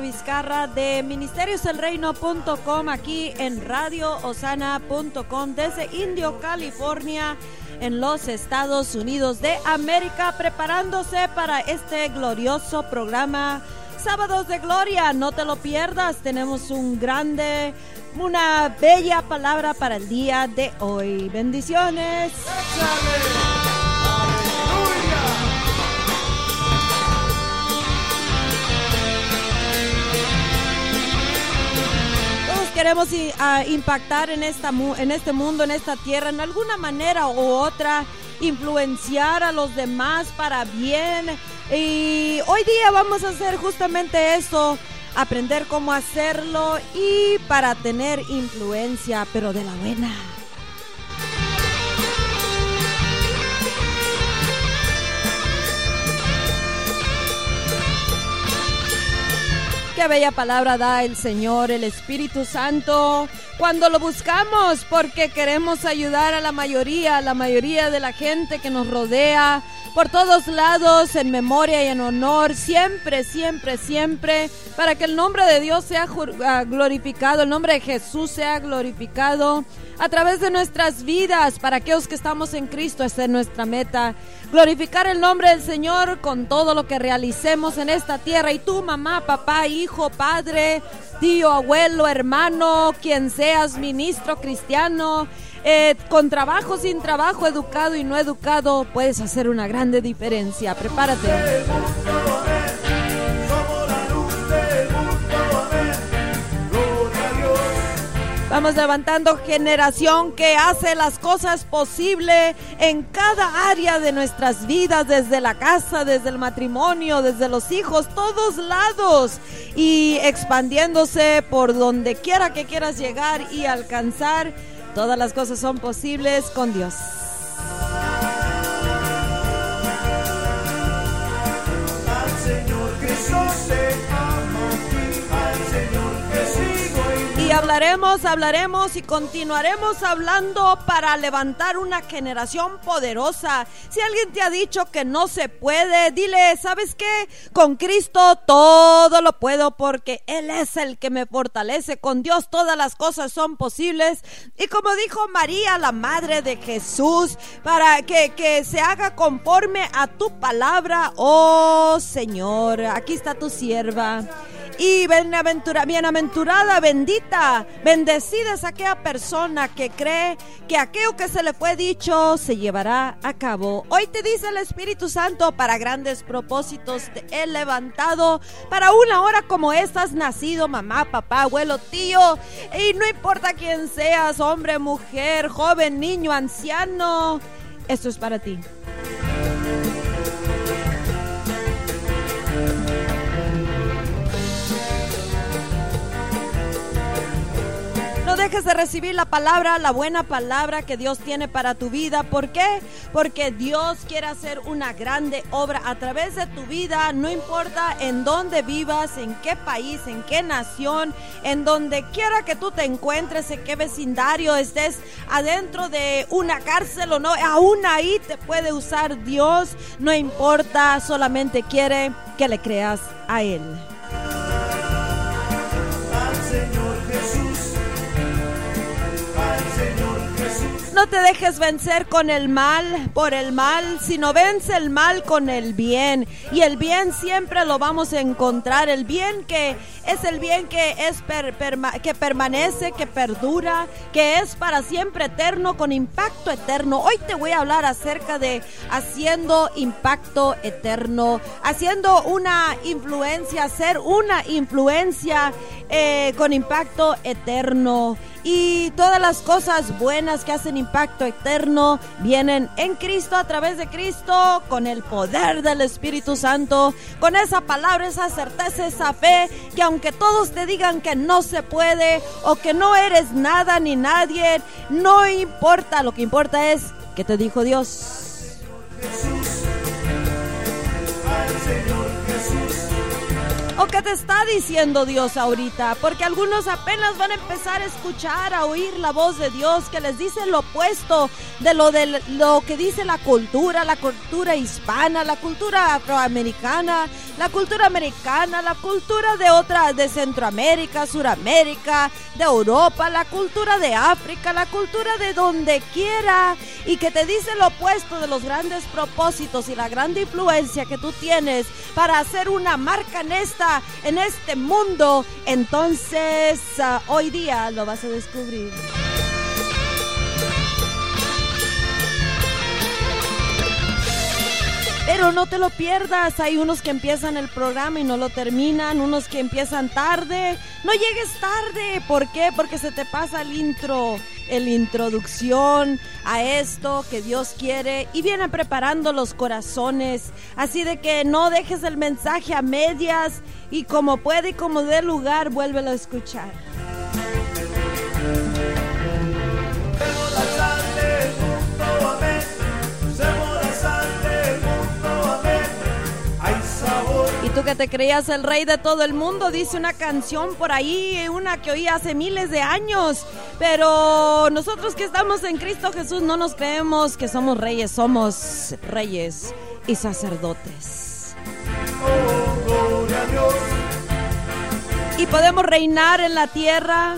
Vizcarra de ministerioselreino.com aquí en radioosana.com desde Indio, California, en los Estados Unidos de América, preparándose para este glorioso programa Sábados de Gloria. No te lo pierdas, tenemos un grande, una bella palabra para el día de hoy. Bendiciones. Queremos impactar en, esta, en este mundo, en esta tierra, en alguna manera u otra, influenciar a los demás para bien. Y hoy día vamos a hacer justamente eso, aprender cómo hacerlo y para tener influencia, pero de la buena. Qué bella palabra da el Señor, el Espíritu Santo, cuando lo buscamos porque queremos ayudar a la mayoría, a la mayoría de la gente que nos rodea, por todos lados, en memoria y en honor, siempre, siempre, siempre, para que el nombre de Dios sea ah, glorificado, el nombre de Jesús sea glorificado a través de nuestras vidas, para aquellos que estamos en Cristo, esa es nuestra meta. Glorificar el nombre del Señor con todo lo que realicemos en esta tierra. Y tú, mamá, papá, hijo, padre, tío, abuelo, hermano, quien seas, ministro, cristiano, eh, con trabajo, sin trabajo, educado y no educado, puedes hacer una grande diferencia. Prepárate. Vamos levantando generación que hace las cosas posibles en cada área de nuestras vidas, desde la casa, desde el matrimonio, desde los hijos, todos lados y expandiéndose por donde quiera que quieras llegar y alcanzar. Todas las cosas son posibles con Dios. Hablaremos, hablaremos y continuaremos hablando para levantar una generación poderosa. Si alguien te ha dicho que no se puede, dile, ¿sabes qué? Con Cristo todo lo puedo porque Él es el que me fortalece. Con Dios todas las cosas son posibles. Y como dijo María, la Madre de Jesús, para que, que se haga conforme a tu palabra, oh Señor. Aquí está tu sierva. Y bienaventurada, bendita, bendecida es aquella persona que cree que aquello que se le fue dicho se llevará a cabo. Hoy te dice el Espíritu Santo para grandes propósitos te he levantado. Para una hora como esta has nacido, mamá, papá, abuelo, tío. Y no importa quién seas, hombre, mujer, joven, niño, anciano. Esto es para ti. Dejes de recibir la palabra, la buena palabra que Dios tiene para tu vida. ¿Por qué? Porque Dios quiere hacer una grande obra a través de tu vida. No importa en dónde vivas, en qué país, en qué nación, en donde quiera que tú te encuentres, en qué vecindario estés, adentro de una cárcel o no, aún ahí te puede usar Dios. No importa, solamente quiere que le creas a Él. No te dejes vencer con el mal por el mal, sino vence el mal con el bien. Y el bien siempre lo vamos a encontrar. El bien que es el bien que es que permanece, que perdura, que es para siempre eterno, con impacto eterno. Hoy te voy a hablar acerca de haciendo impacto eterno, haciendo una influencia, ser una influencia eh, con impacto eterno y todas las cosas buenas que hacen impacto eterno vienen en Cristo, a través de Cristo, con el poder del Espíritu Santo, con esa palabra, esa certeza, esa fe, que aunque todos te digan que no se puede o que no eres nada ni nadie, no importa, lo que importa es que te dijo Dios. Jesús, Señor. ¿O qué te está diciendo Dios ahorita? Porque algunos apenas van a empezar a escuchar, a oír la voz de Dios que les dice lo opuesto de lo, de lo que dice la cultura, la cultura hispana, la cultura afroamericana, la cultura americana, la cultura de otra, de Centroamérica, Suramérica, de Europa, la cultura de África, la cultura de donde quiera y que te dice lo opuesto de los grandes propósitos y la gran influencia que tú tienes para hacer una marca en esta, en este mundo, entonces ah, hoy día lo vas a descubrir. Pero no te lo pierdas, hay unos que empiezan el programa y no lo terminan, unos que empiezan tarde. No llegues tarde, ¿por qué? Porque se te pasa el intro, el introducción a esto que Dios quiere y viene preparando los corazones. Así de que no dejes el mensaje a medias y como puede y como dé lugar, vuélvelo a escuchar. Que te creías el rey de todo el mundo, dice una canción por ahí, una que oí hace miles de años. Pero nosotros que estamos en Cristo Jesús no nos creemos que somos reyes, somos reyes y sacerdotes. Y podemos reinar en la tierra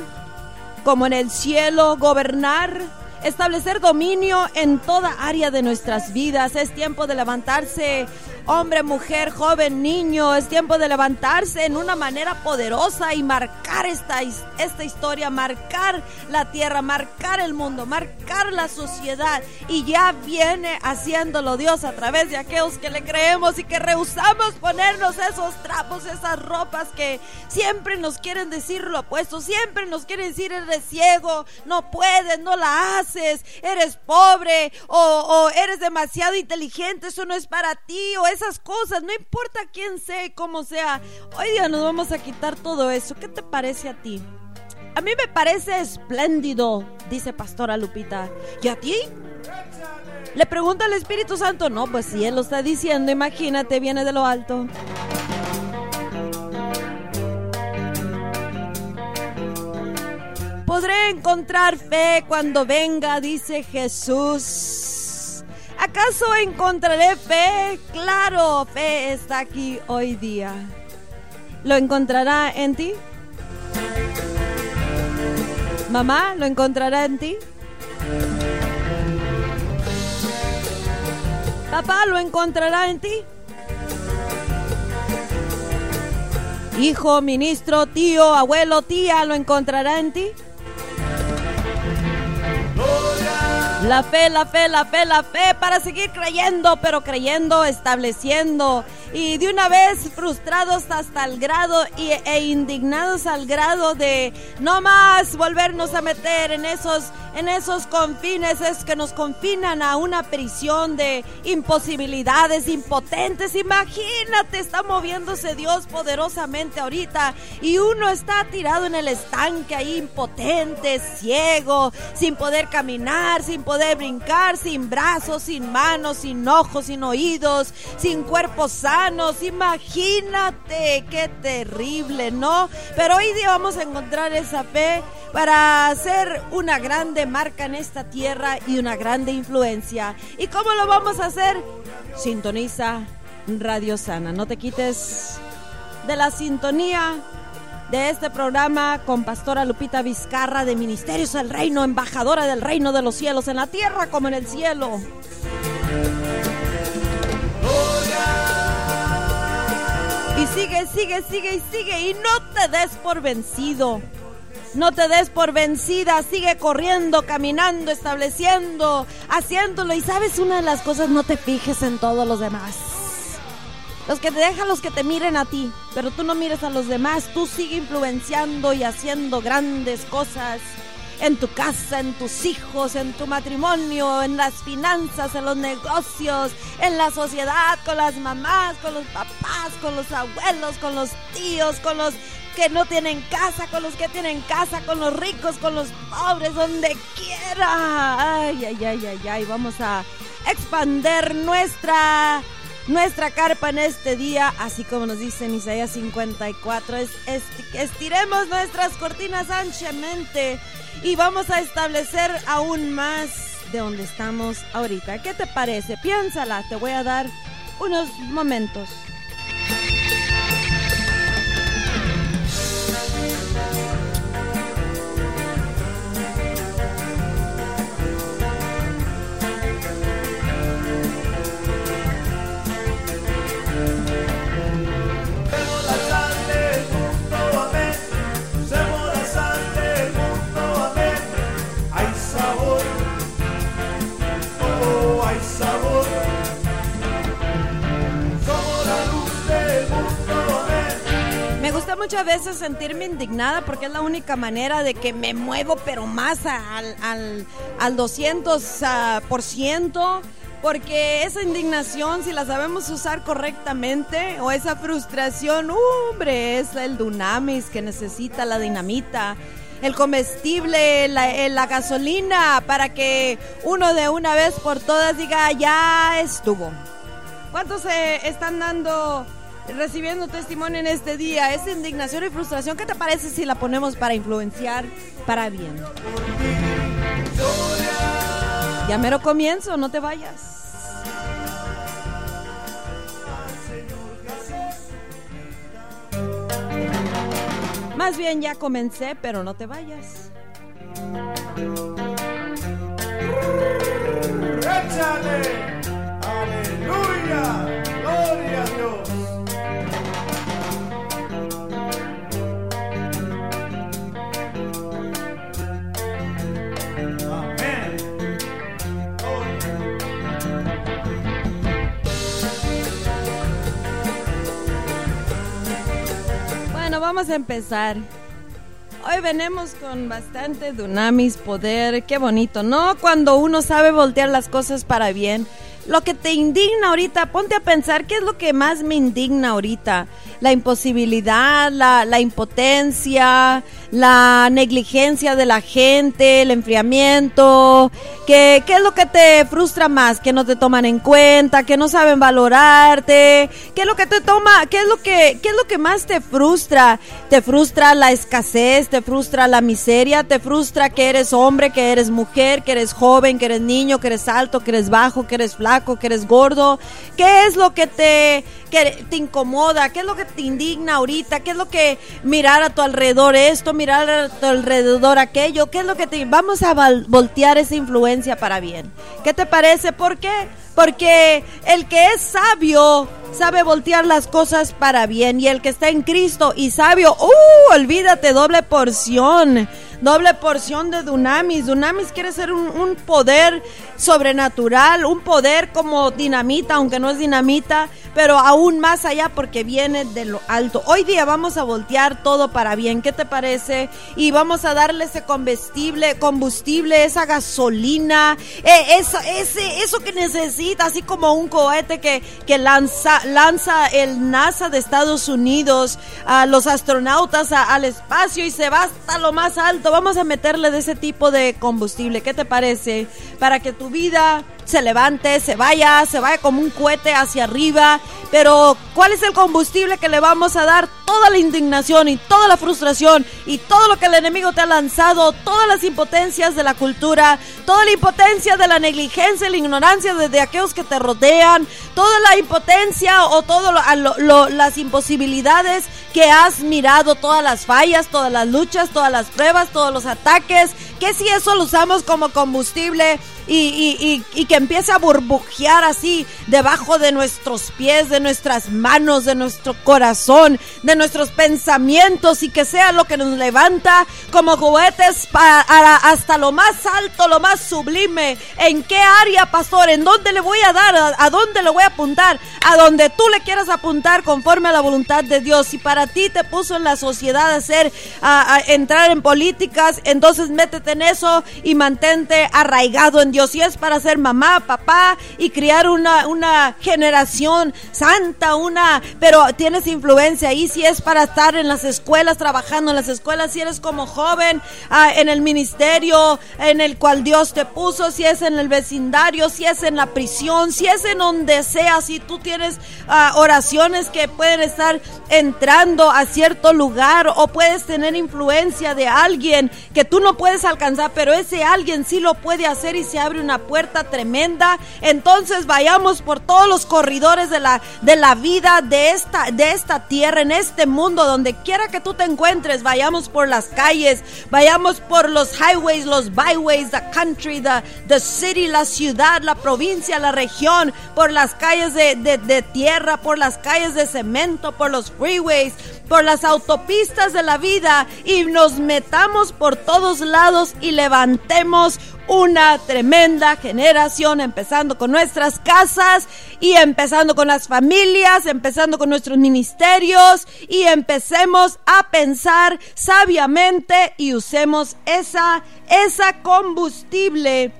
como en el cielo, gobernar establecer dominio en toda área de nuestras vidas. Es tiempo de levantarse hombre, mujer, joven, niño, es tiempo de levantarse en una manera poderosa y marcar esta, esta historia, marcar la tierra, marcar el mundo, marcar la sociedad. Y ya viene haciéndolo Dios a través de aquellos que le creemos y que rehusamos ponernos esos trapos, esas ropas que siempre nos quieren decir lo opuesto, siempre nos quieren decir eres ciego, no puedes, no la haces, eres pobre o, eres demasiado inteligente, eso no es para ti o esas cosas, no importa quién sea y cómo sea. Hoy día nos vamos a quitar todo eso. ¿Qué te parece a ti? A mí me parece espléndido, dice Pastora Lupita. ¿Y a ti? Le pregunta al Espíritu Santo. No, pues si Él lo está diciendo, imagínate, viene de lo alto. Podré encontrar fe cuando venga, dice Jesús. ¿Acaso encontraré fe? Claro, fe está aquí hoy día. ¿Lo encontrará en ti? Mamá, ¿lo encontrará en ti? Papá, ¿lo encontrará en ti? Hijo, ministro, tío, abuelo, tía, ¿lo encontrará en ti? La fe, la fe, la fe, la fe para seguir creyendo, pero creyendo, estableciendo. Y de una vez frustrados hasta el grado y, e indignados al grado de no más volvernos a meter en esos en esos confines es que nos confinan a una prisión de imposibilidades impotentes. Imagínate, está moviéndose Dios poderosamente ahorita y uno está tirado en el estanque ahí impotente, ciego, sin poder caminar, sin poder brincar, sin brazos, sin manos, sin ojos, sin oídos, sin cuerpos sanos. Imagínate, qué terrible, ¿no? Pero hoy día vamos a encontrar esa fe para hacer una grande marca en esta tierra y una grande influencia. ¿Y cómo lo vamos a hacer? Sintoniza Radio Sana. No te quites de la sintonía de este programa con Pastora Lupita Vizcarra de Ministerios del Reino, embajadora del Reino de los Cielos en la tierra como en el cielo. Y sigue, sigue, sigue y sigue y no te des por vencido. No te des por vencida, sigue corriendo, caminando, estableciendo, haciéndolo. Y sabes una de las cosas, no te fijes en todos los demás. Los que te dejan los que te miren a ti, pero tú no mires a los demás, tú sigue influenciando y haciendo grandes cosas en tu casa, en tus hijos, en tu matrimonio, en las finanzas, en los negocios, en la sociedad, con las mamás, con los papás, con los abuelos, con los tíos, con los que no tienen casa, con los que tienen casa, con los ricos, con los pobres, donde quiera. Ay, ay, ay, ay, ay. Vamos a expander nuestra nuestra carpa en este día, así como nos dice en Isaías 54, es, estiremos nuestras cortinas anchamente y vamos a establecer aún más de donde estamos ahorita. ¿Qué te parece? Piénsala, te voy a dar unos momentos. Muchas veces sentirme indignada porque es la única manera de que me muevo, pero más al, al, al 200%. Ah, porque esa indignación, si la sabemos usar correctamente, o esa frustración, hombre, es el dunamis que necesita la dinamita, el comestible, la, eh, la gasolina, para que uno de una vez por todas diga, ya estuvo. ¿Cuántos se están dando recibiendo testimonio en este día, esa indignación y frustración, ¿qué te parece si la ponemos para influenciar para bien? Ya mero comienzo, no te vayas. Más bien ya comencé, pero no te vayas. ¡Aleluya! ¡Gloria a Dios! Empezar. Hoy venimos con bastante dunamis, poder, qué bonito, ¿no? Cuando uno sabe voltear las cosas para bien. Lo que te indigna ahorita, ponte a pensar qué es lo que más me indigna ahorita. La imposibilidad, la, impotencia, la negligencia de la gente, el enfriamiento, ¿qué, ¿qué es lo que te frustra más? Que no te toman en cuenta, que no saben valorarte, ¿qué es lo que te toma, qué es lo que, qué es lo que más te frustra? Te frustra la escasez, te frustra la miseria, te frustra que eres hombre, que eres mujer, que eres joven, que eres niño, que eres alto, que eres bajo, que eres flaco, que eres gordo, ¿qué es lo que te, que te incomoda? ¿Qué es lo que te indigna ahorita? ¿Qué es lo que mirar a tu alrededor esto? mirar a tu alrededor aquello, ¿qué es lo que te... Vamos a voltear esa influencia para bien. ¿Qué te parece? ¿Por qué? Porque el que es sabio sabe voltear las cosas para bien y el que está en Cristo y sabio, ¡uh! Olvídate, doble porción doble porción de Dunamis. Dunamis quiere ser un, poder sobrenatural, un poder como dinamita, aunque no es dinamita, pero aún más allá porque viene de lo alto. Hoy día vamos a voltear todo para bien, ¿qué te parece? Y vamos a darle ese combustible, combustible, esa gasolina, eh, eso, ese, eso que necesita, así como un cohete que, que lanza, lanza el NASA de Estados Unidos a los astronautas al espacio y se va hasta lo más alto vamos a meterle de ese tipo de combustible. ¿Qué te parece? Para que tu vida se levante, se vaya, se vaya como un cohete hacia arriba. Pero, ¿cuál es el combustible que le vamos a dar? Toda la indignación y toda la frustración y todo lo que el enemigo te ha lanzado, todas las impotencias de la cultura, toda la impotencia de la negligencia y la ignorancia de, aquellos que te rodean, toda la impotencia o todas las imposibilidades que has mirado, todas las fallas, todas las luchas, todas las pruebas, todos los ataques, que si eso lo usamos como combustible y, y, que empiece a burbujear así debajo de nuestros pies, de nuestras manos, de nuestro corazón, de nuestros pensamientos y que sea lo que nos levanta como juguetes para, hasta lo más alto, lo más sublime. ¿En qué área, pastor? ¿En dónde le voy a dar? ¿A, dónde le voy a apuntar? A donde tú le quieras apuntar conforme a la voluntad de Dios. Si para ti te puso en la sociedad a hacer, a, entrar en políticas, entonces métete en eso y mantente arraigado en Dios, si es para ser mamá, papá y criar una, una generación santa, una, pero tienes influencia ahí, si es para estar en las escuelas, trabajando en las escuelas, si eres como joven, ah, en el ministerio en el cual Dios te puso, si es en el vecindario, si es en la prisión, si es en donde sea, si tú tienes ah, oraciones que pueden estar entrando a cierto lugar o puedes tener influencia de alguien que tú no puedes alcanzar, pero ese alguien sí lo puede hacer y se abre una puerta tremenda. Entonces vayamos por todos los corredores de la, de la vida de esta, de esta tierra, en este mundo, donde quiera que tú te encuentres, vayamos por las calles, vayamos por los highways, los byways, the country, the, the city, la ciudad, la provincia, la región, por las calles de, de tierra, por las calles de cemento, por los freeways, por las autopistas de la vida y nos metamos por todos lados y levantemos una tremenda generación, empezando con nuestras casas y empezando con las familias, empezando con nuestros ministerios y empecemos a pensar sabiamente y usemos esa, esa combustible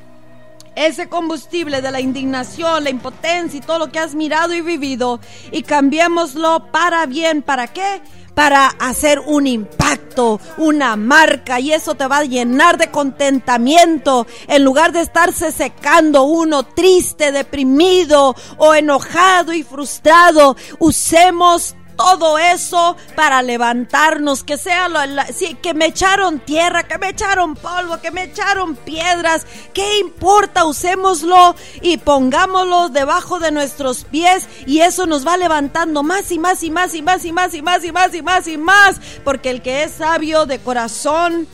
ese combustible de la indignación, la impotencia y todo lo que has mirado y vivido y cambiémoslo para bien. ¿Para qué? Para hacer un impacto, una marca y eso te va a llenar de contentamiento en lugar de estarse secando uno triste, deprimido o enojado y frustrado. Usemos todo eso para levantarnos, que sea lo, que me echaron tierra, que me echaron polvo, que me echaron piedras, ¿qué importa? Usémoslo y pongámoslo debajo de nuestros pies y eso nos va levantando más y más y más y más y más y más y más y más y más, porque el que es sabio de corazón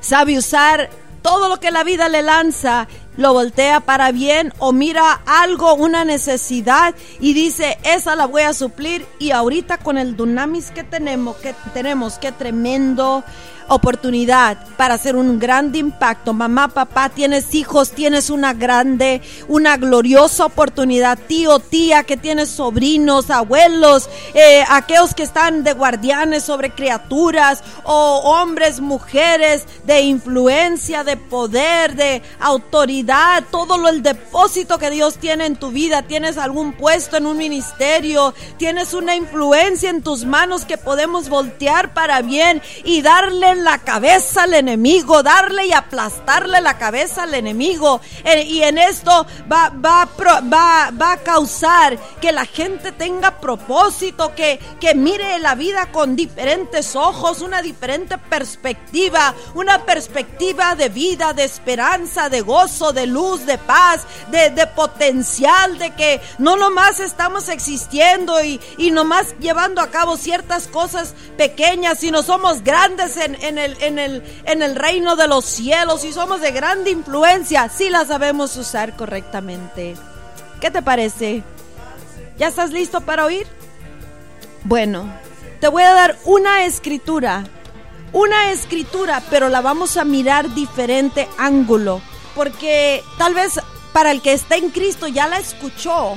sabe usar todo lo que la vida le lanza lo voltea para bien o mira algo, una necesidad y dice, esa la voy a suplir y ahorita con el dunamis que tenemos, que tenemos, qué tremendo oportunidad para hacer un gran impacto. Mamá, papá, tienes hijos, tienes una grande, una gloriosa oportunidad. Tío, tía, que tienes sobrinos, abuelos, eh, aquellos que están de guardianes sobre criaturas, o hombres, mujeres, de influencia, de poder, de autoridad, todo lo el depósito que Dios tiene en tu vida. Tienes algún puesto en un ministerio, tienes una influencia en tus manos que podemos voltear para bien y darle la cabeza al enemigo, darle y aplastarle la cabeza al enemigo. Eh, y en esto va, va, va, va a causar que la gente tenga propósito, que, que mire la vida con diferentes ojos, una diferente perspectiva, una perspectiva de vida, de esperanza, de gozo, de luz, de paz, de, de potencial, de que no nomás estamos existiendo y, y nomás llevando a cabo ciertas cosas pequeñas, sino somos grandes en en el, en el, en el reino de los cielos y somos de grande influencia si la sabemos usar correctamente. ¿Qué te parece? ¿Ya estás listo para oír? Bueno, te voy a dar una escritura, una escritura, pero la vamos a mirar diferente ángulo, porque tal vez para el que está en Cristo ya la escuchó,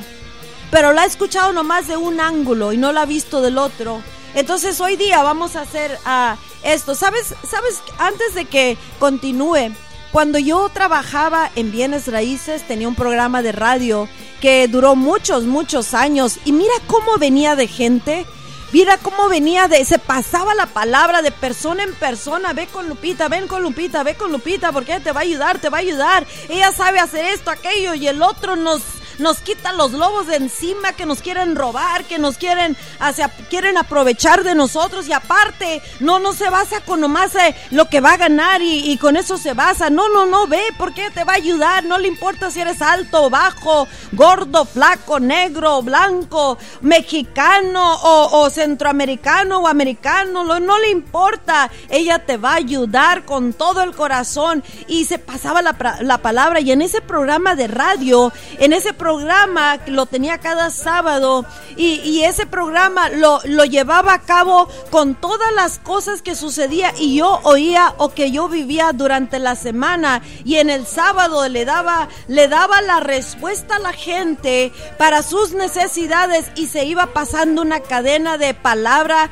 pero la ha escuchado nomás de un ángulo y no la ha visto del otro. Entonces hoy día vamos a hacer uh, esto. ¿Sabes? ¿Sabes? Antes de que continúe, cuando yo trabajaba en bienes raíces tenía un programa de radio que duró muchos, muchos años y mira cómo venía de gente. Mira cómo venía de, se pasaba la palabra de persona en persona, ve con Lupita, ven con Lupita, ve con Lupita, porque te va a ayudar, te va a ayudar. Ella sabe hacer esto, aquello, y el otro nos nos quitan los lobos de encima que nos quieren robar, que nos quieren, hacia, quieren aprovechar de nosotros y aparte, no, no se basa con nomás eh, lo que va a ganar y, con eso se basa. No, no, no, ve, porque te va a ayudar, no le importa si eres alto bajo, gordo, flaco, negro, blanco, mexicano o, centroamericano o americano, no, no le importa, ella te va a ayudar con todo el corazón. Y se pasaba la, la palabra y en ese programa de radio, en ese programa programa lo tenía cada sábado y, ese programa lo, lo llevaba a cabo con todas las cosas que sucedía y yo oía o que yo vivía durante la semana. Y en el sábado le daba, le daba la respuesta a la gente para sus necesidades y se iba pasando una cadena de palabra,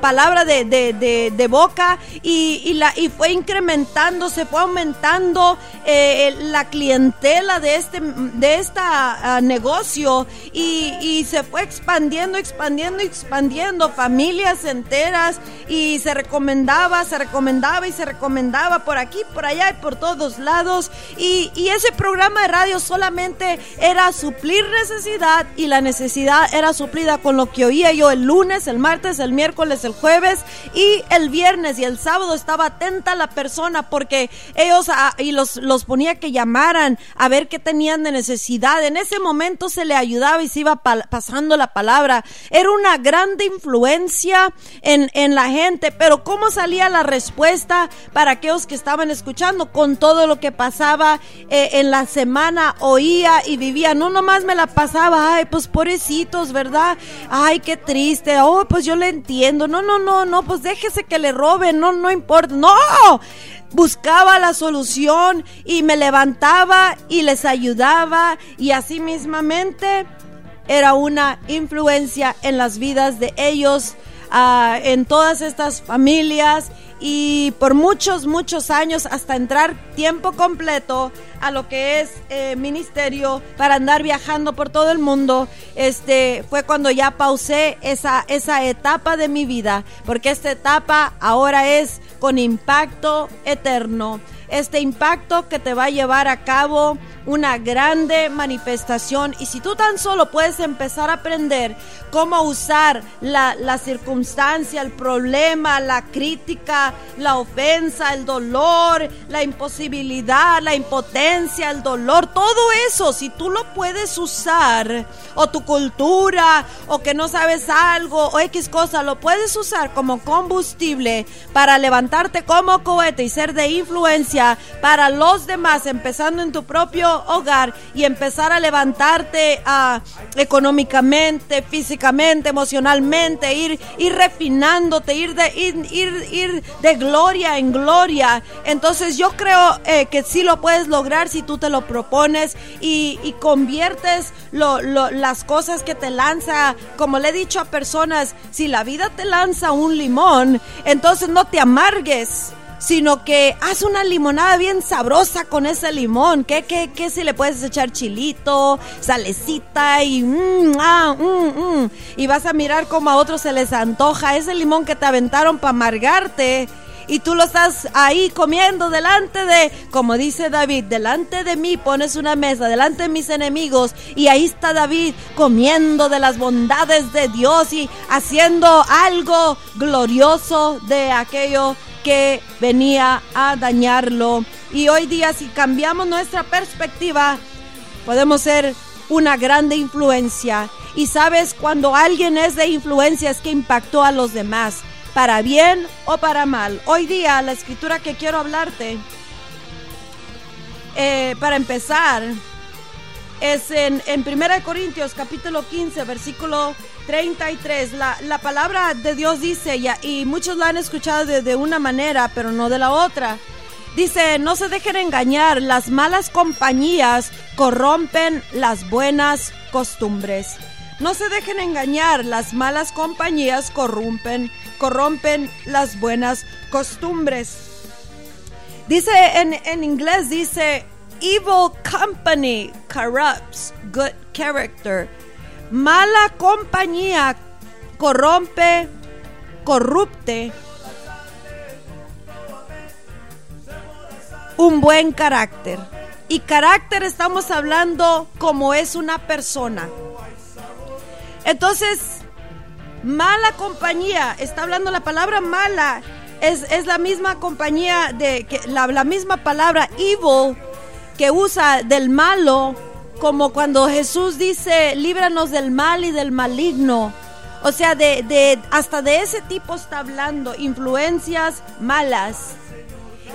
palabra de, de, de, boca y, y, la, y fue incrementando, se fue aumentando eh, la clientela de este de esta negocio y, se fue expandiendo, expandiendo, expandiendo familias enteras y se recomendaba, se recomendaba y se recomendaba por aquí, por allá y por todos lados y, y ese programa de radio solamente era suplir necesidad y la necesidad era suplida con lo que oía yo el lunes, el martes, el miércoles, el jueves y el viernes y el sábado estaba atenta la persona porque ellos ah, y los, los ponía que llamaran a ver qué tenían de necesidad. En ese momento se le ayudaba y se iba pasando la palabra. Era una grande influencia en, en la gente, pero ¿cómo salía la respuesta para aquellos que estaban escuchando con todo lo que pasaba eh, en la semana? Oía y vivía, no nomás me la pasaba, ay, pues pobrecitos, ¿verdad? Ay, qué triste, oh, pues yo le entiendo, no, no, no, no, pues déjese que le roben, no, no importa, no, buscaba la solución y me levantaba y les ayudaba y así mismamente era una influencia en las vidas de ellos, uh, en todas estas familias y por muchos, muchos años hasta entrar tiempo completo a lo que es eh, ministerio para andar viajando por todo el mundo, este fue cuando ya pausé esa, esa etapa de mi vida, porque esta etapa ahora es con impacto eterno este impacto que te va a llevar a cabo una grande manifestación. Y si tú tan solo puedes empezar a aprender cómo usar la, la, circunstancia, el problema, la crítica, la ofensa, el dolor, la imposibilidad, la impotencia, el dolor, todo eso, si tú lo puedes usar, o tu cultura, o que no sabes algo, o X cosa, lo puedes usar como combustible para levantarte como cohete y ser de influencia para los demás, empezando en tu propio hogar y empezar a levantarte uh, económicamente, físicamente, emocionalmente, ir, ir refinándote, ir de, ir, ir, ir de gloria en gloria. Entonces yo creo eh, que sí lo puedes lograr si tú te lo propones y, conviertes las cosas que te lanza, como le he dicho a personas, si la vida te lanza un limón, entonces no te amargues sino que haz una limonada bien sabrosa con ese limón. ¿Qué, qué, si le puedes echar chilito, salecita y mm, ah, mm, mm. y vas a mirar como a otros se les antoja ese limón que te aventaron para amargarte? y tú lo estás ahí comiendo delante de, como dice David, delante de mí pones una mesa, delante de mis enemigos, y ahí está David comiendo de las bondades de Dios y haciendo algo glorioso de aquello que venía a dañarlo. Y hoy día si cambiamos nuestra perspectiva, podemos ser una grande influencia. Y sabes, cuando alguien es de influencia es que impactó a los demás, para bien o para mal. Hoy día la escritura que quiero hablarte, eh, para empezar, es en, en 1 Corintios capítulo 15, versículo 33. La, la palabra de Dios dice, y, y muchos la han escuchado de, de una manera, pero no de la otra. Dice, no se dejen engañar, las malas compañías corrompen las buenas costumbres. No se dejen engañar, las malas compañías corrompen, corrompen las buenas costumbres. Dice en, en inglés, dice, evil company corrupts good character mala compañía corrompe, corrupte un buen carácter. Y carácter estamos hablando como es una persona. Entonces, mala compañía, está hablando la palabra mala, es, es la misma compañía de que la, la misma palabra evil que usa del malo como cuando Jesús dice, líbranos del mal y del maligno. O sea, de, de, hasta de ese tipo está hablando, influencias malas.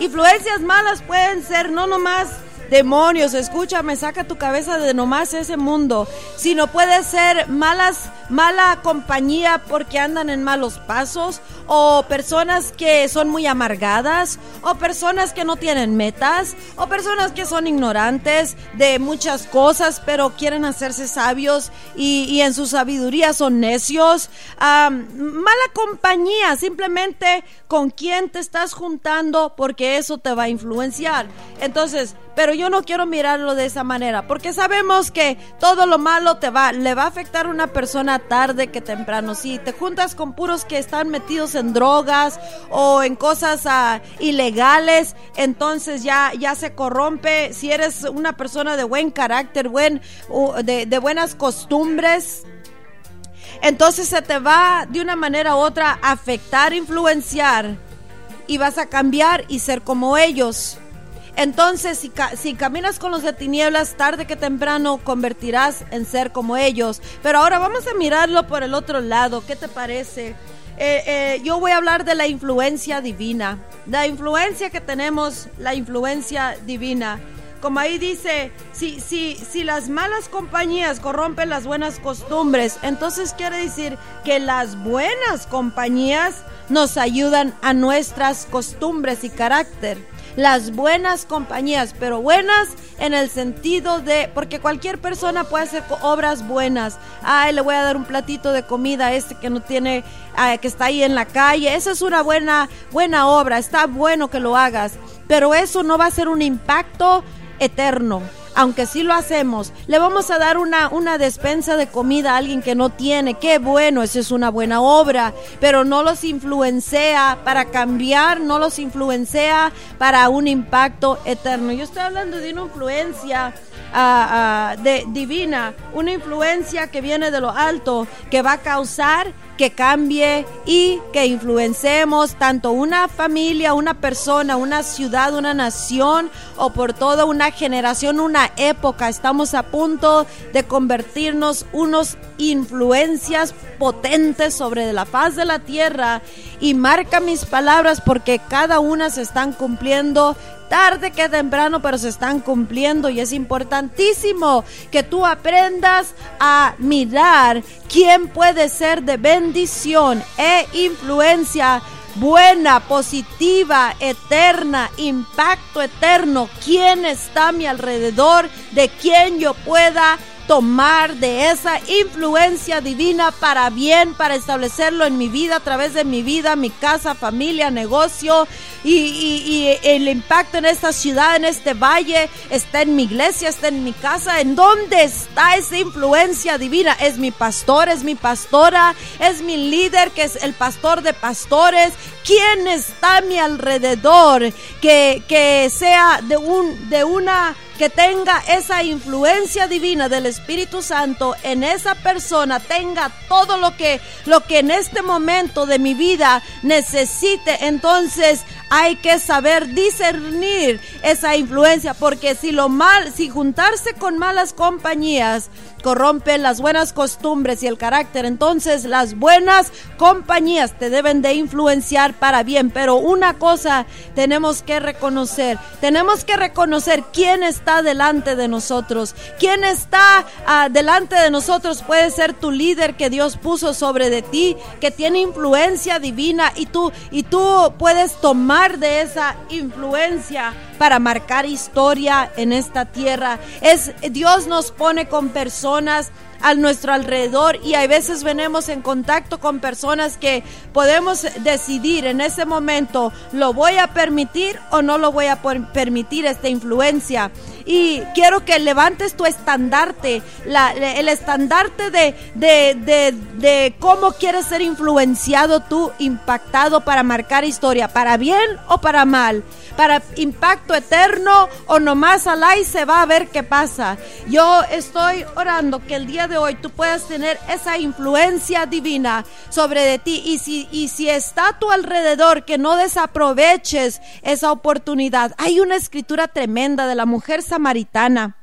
Influencias malas pueden ser no nomás demonios, escúchame, saca tu cabeza de nomás ese mundo. Si no puede ser malas, mala compañía porque andan en malos pasos, o personas que son muy amargadas, o personas que no tienen metas, o personas que son ignorantes de muchas cosas, pero quieren hacerse sabios y, en su sabiduría son necios. mala compañía, simplemente con quién te estás juntando, porque eso te va a influenciar. Entonces, pero yo no quiero mirarlo de esa manera, porque sabemos que todo lo malo te va, le va a afectar a una persona tarde que temprano. Si te juntas con puros que están metidos en drogas o en cosas ah, ilegales, entonces ya, ya se corrompe. Si eres una persona de buen carácter, buen, de, de buenas costumbres, entonces se te va de una manera u otra afectar, influenciar y vas a cambiar y ser como ellos. Entonces, si, caminas con los de tinieblas, tarde que temprano convertirás en ser como ellos. Pero ahora vamos a mirarlo por el otro lado. ¿Qué te parece? Eh, eh, yo voy a hablar de la influencia divina. La influencia que tenemos, la influencia divina. Como ahí dice, si, si, si las malas compañías corrompen las buenas costumbres, entonces quiere decir que las buenas compañías nos ayudan a nuestras costumbres y carácter las buenas compañías, pero buenas en el sentido de, porque cualquier persona puede hacer obras buenas. Ay, le voy a dar un platito de comida a este que no tiene, que está ahí en la calle. Esa es una buena, buena obra, está bueno que lo hagas, pero eso no va a ser un impacto eterno aunque sí lo hacemos, le vamos a dar una, una despensa de comida a alguien que no tiene. Qué bueno, eso es una buena obra, pero no los influencia para cambiar, no los influencia para un impacto eterno. Yo estoy hablando de una influencia ah, ah, de, divina, una influencia que viene de lo alto, que va a causar que cambie y que influencemos tanto una familia, una persona, una ciudad, una nación o por toda una generación, una época. Estamos a punto de convertirnos unos influencias potentes sobre la faz de la tierra y marca mis palabras porque cada una se están cumpliendo tarde que temprano, pero se están cumpliendo y es importantísimo que tú aprendas a mirar quién puede ser de bendición e influencia buena, positiva, eterna, impacto eterno, quién está a mi alrededor, de quién yo pueda tomar de esa influencia divina para bien, para establecerlo en mi vida, a través de mi vida, mi casa, familia, negocio y, el impacto en esta ciudad, en este valle, está en mi iglesia, está en mi casa. ¿En dónde está esa influencia divina? Es mi pastor, es mi pastora, es mi líder, que es el pastor de pastores. ¿Quién está a mi alrededor que, que sea de, un, de una que tenga esa influencia divina del Espíritu Santo en esa persona, tenga todo lo que lo que en este momento de mi vida necesite, entonces hay que saber discernir esa influencia, porque si lo mal, si juntarse con malas compañías corrompe las buenas costumbres y el carácter, entonces las buenas compañías te deben de influenciar para bien. Pero una cosa tenemos que reconocer, tenemos que reconocer quién está delante de nosotros, quién está ah, delante de nosotros puede ser tu líder que Dios puso sobre de ti, que tiene influencia divina y tú y tú puedes tomar de esa influencia para marcar historia en esta tierra. Es Dios nos pone con personas a nuestro alrededor y a veces venimos en contacto con personas que podemos decidir en ese momento, ¿lo voy a permitir o no lo voy a permitir esta influencia? Y quiero que levantes tu estandarte, el estandarte de, de, de cómo quieres ser influenciado tú, impactado para marcar historia, para bien o para mal para impacto eterno o nomás al y se va a ver qué pasa. Yo estoy orando que el día de hoy tú puedas tener esa influencia divina sobre de ti y si, y si está a tu alrededor que no desaproveches esa oportunidad. Hay una escritura tremenda de la mujer samaritana.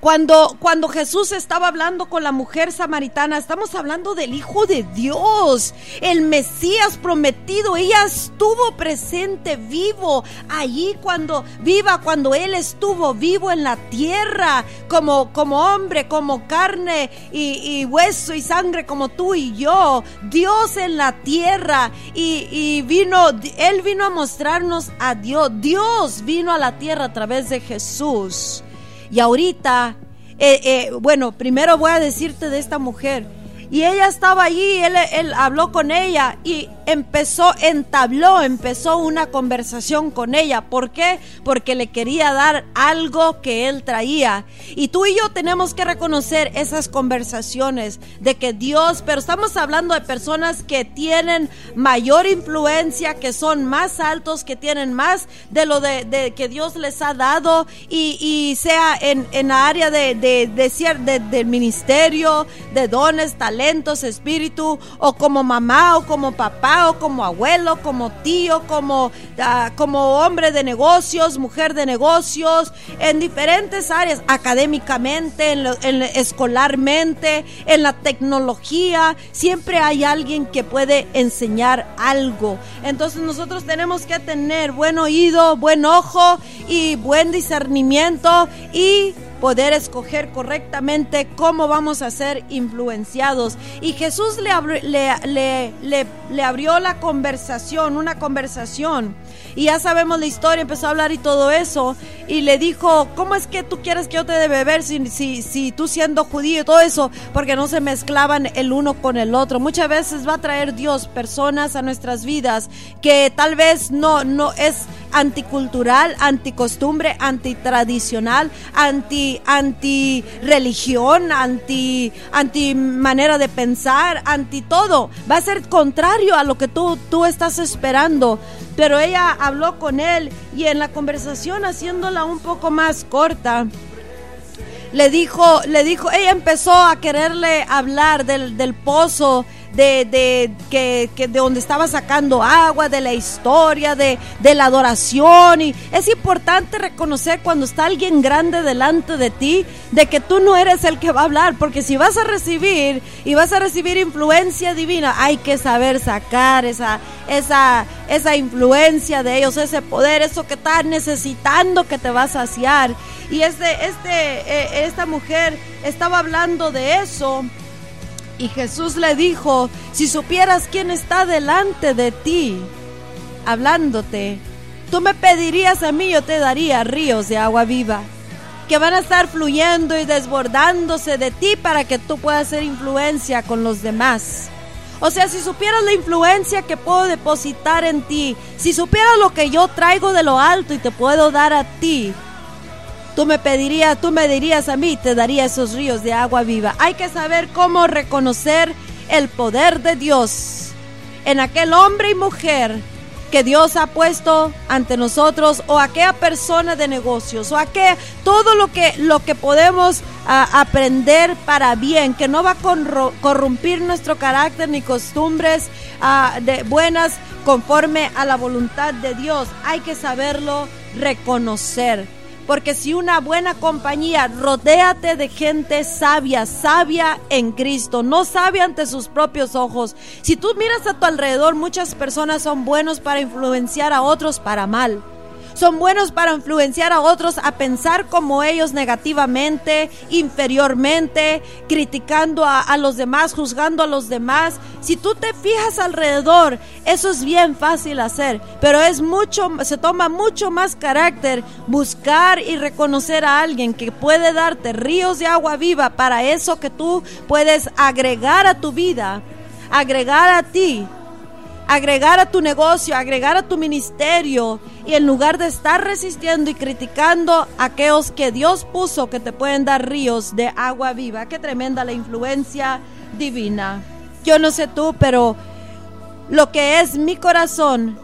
Cuando, cuando Jesús estaba hablando con la mujer samaritana, estamos hablando del Hijo de Dios, el Mesías prometido. Ella estuvo presente, vivo, allí cuando viva, cuando Él estuvo vivo en la tierra, como, como hombre, como carne y, hueso y sangre, como tú y yo. Dios en la tierra y, y vino, Él vino a mostrarnos a Dios. Dios vino a la tierra a través de Jesús. Y ahorita, eh, eh, bueno, primero voy a decirte de esta mujer. Y ella estaba allí, él, él habló con ella y empezó, entabló, empezó una conversación con ella. ¿Por qué? Porque le quería dar algo que él traía. Y tú y yo tenemos que reconocer esas conversaciones de que Dios, pero estamos hablando de personas que tienen mayor influencia, que son más altos, que tienen más de lo de, que Dios les ha dado y, sea en, en la área de, de, de, del ministerio, de dones, talentos, espíritu, o como mamá o como papá o como abuelo, como tío, como, ah, como hombre de negocios, mujer de negocios, en diferentes áreas, académicamente, en escolarmente, en la tecnología, siempre hay alguien que puede enseñar algo. Entonces nosotros tenemos que tener buen oído, buen ojo y buen discernimiento y poder escoger correctamente cómo vamos a ser influenciados. Y Jesús le, le, le, le, abrió la conversación, una conversación. Y ya sabemos la historia, empezó a hablar y todo eso. Y le dijo, ¿cómo es que tú quieres que yo te dé beber si, si, si tú siendo judío y todo eso? Porque no se mezclaban el uno con el otro. Muchas veces va a traer Dios personas a nuestras vidas que tal vez no, no es anticultural, anticostumbre, antitradicional, anti, anti religión, anti, anti manera de pensar, anti todo. Va a ser contrario a lo que tú, tú estás esperando. Pero ella habló con él y en la conversación haciéndola un poco más corta, le dijo, le dijo, ella empezó a quererle hablar del, del pozo de, de, que, que de donde estaba sacando agua, de la historia, de, de la adoración. Y es importante reconocer cuando está alguien grande delante de ti, de que tú no eres el que va a hablar, porque si vas a recibir y vas a recibir influencia divina, hay que saber sacar esa, esa, esa influencia de ellos, ese poder, eso que estás necesitando que te va a saciar. Y este, este, eh, esta mujer estaba hablando de eso y Jesús le dijo, si supieras quién está delante de ti, hablándote, tú me pedirías a mí, yo te daría ríos de agua viva, que van a estar fluyendo y desbordándose de ti para que tú puedas hacer influencia con los demás. O sea, si supieras la influencia que puedo depositar en ti, si supieras lo que yo traigo de lo alto y te puedo dar a ti, Tú me pedirías, tú me dirías a mí, te daría esos ríos de agua viva. Hay que saber cómo reconocer el poder de Dios en aquel hombre y mujer que Dios ha puesto ante nosotros o aquella persona de negocios o aquella, todo lo que, lo que podemos aprender para bien, que no va a corrompir nuestro carácter ni costumbres de buenas conforme a la voluntad de Dios. Hay que saberlo reconocer. Porque si una buena compañía, rodéate de gente sabia, sabia en Cristo, no sabia ante sus propios ojos. Si tú miras a tu alrededor, muchas personas son buenos para influenciar a otros para mal son buenos para influenciar a otros a pensar como ellos negativamente, inferiormente, criticando a, los demás, juzgando a los demás. Si tú te fijas alrededor, eso es bien fácil hacer, pero es mucho, se toma mucho más carácter buscar y reconocer a alguien que puede darte ríos de agua viva para eso que tú puedes agregar a tu vida, agregar a ti agregar a tu negocio, agregar a tu ministerio y en lugar de estar resistiendo y criticando a aquellos que Dios puso que te pueden dar ríos de agua viva. Qué tremenda la influencia divina. Yo no sé tú, pero lo que es mi corazón,